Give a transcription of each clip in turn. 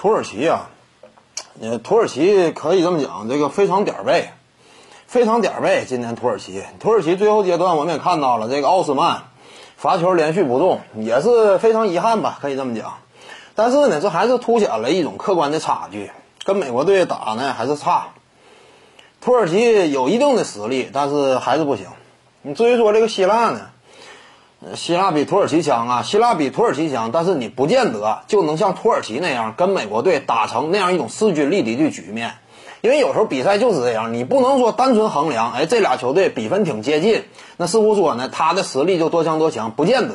土耳其啊，呃，土耳其可以这么讲，这个非常点儿背，非常点儿背。今年土耳其，土耳其最后阶段我们也看到了，这个奥斯曼罚球连续不中，也是非常遗憾吧，可以这么讲。但是呢，这还是凸显了一种客观的差距，跟美国队打呢还是差。土耳其有一定的实力，但是还是不行。你至于说这个希腊呢？希腊比土耳其强啊，希腊比土耳其强，但是你不见得就能像土耳其那样跟美国队打成那样一种势均力敌的局面，因为有时候比赛就是这样，你不能说单纯衡量，哎，这俩球队比分挺接近，那似乎说呢，他的实力就多强多强，不见得。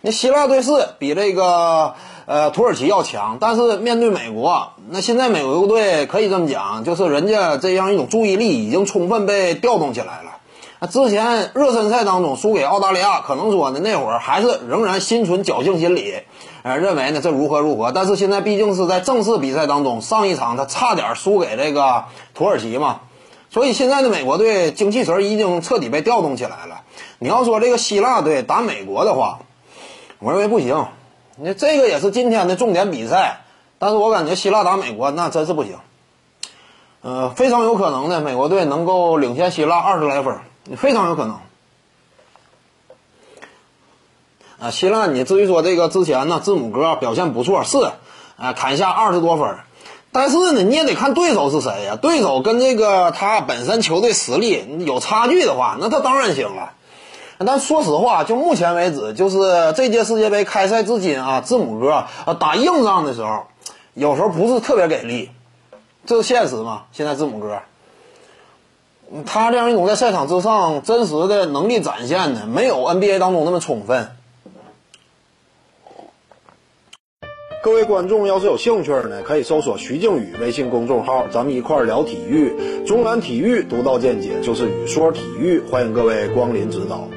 那希腊队是比这个呃土耳其要强，但是面对美国，那现在美国队可以这么讲，就是人家这样一种注意力已经充分被调动起来了。之前热身赛当中输给澳大利亚，可能说呢那会儿还是仍然心存侥幸心理，呃，认为呢这如何如何。但是现在毕竟是在正式比赛当中，上一场他差点输给这个土耳其嘛，所以现在的美国队精气神已经彻底被调动起来了。你要说这个希腊队打美国的话，我认为不行。那这个也是今天的重点比赛，但是我感觉希腊打美国那真是不行。呃，非常有可能呢，美国队能够领先希腊二十来分。非常有可能，啊，希腊，你至于说这个之前呢，字母哥表现不错，是，啊，砍下二十多分，但是呢，你也得看对手是谁呀？对手跟这个他本身球队实力有差距的话，那他当然行了。但说实话，就目前为止，就是这届世界杯开赛至今啊，字母哥啊打硬仗的时候，有时候不是特别给力，这是现实嘛？现在字母哥。他这样一种在赛场之上真实的能力展现呢，没有 NBA 当中那么充分。各位观众要是有兴趣呢，可以搜索徐静宇微信公众号，咱们一块儿聊体育。中南体育独到见解就是语说体育，欢迎各位光临指导。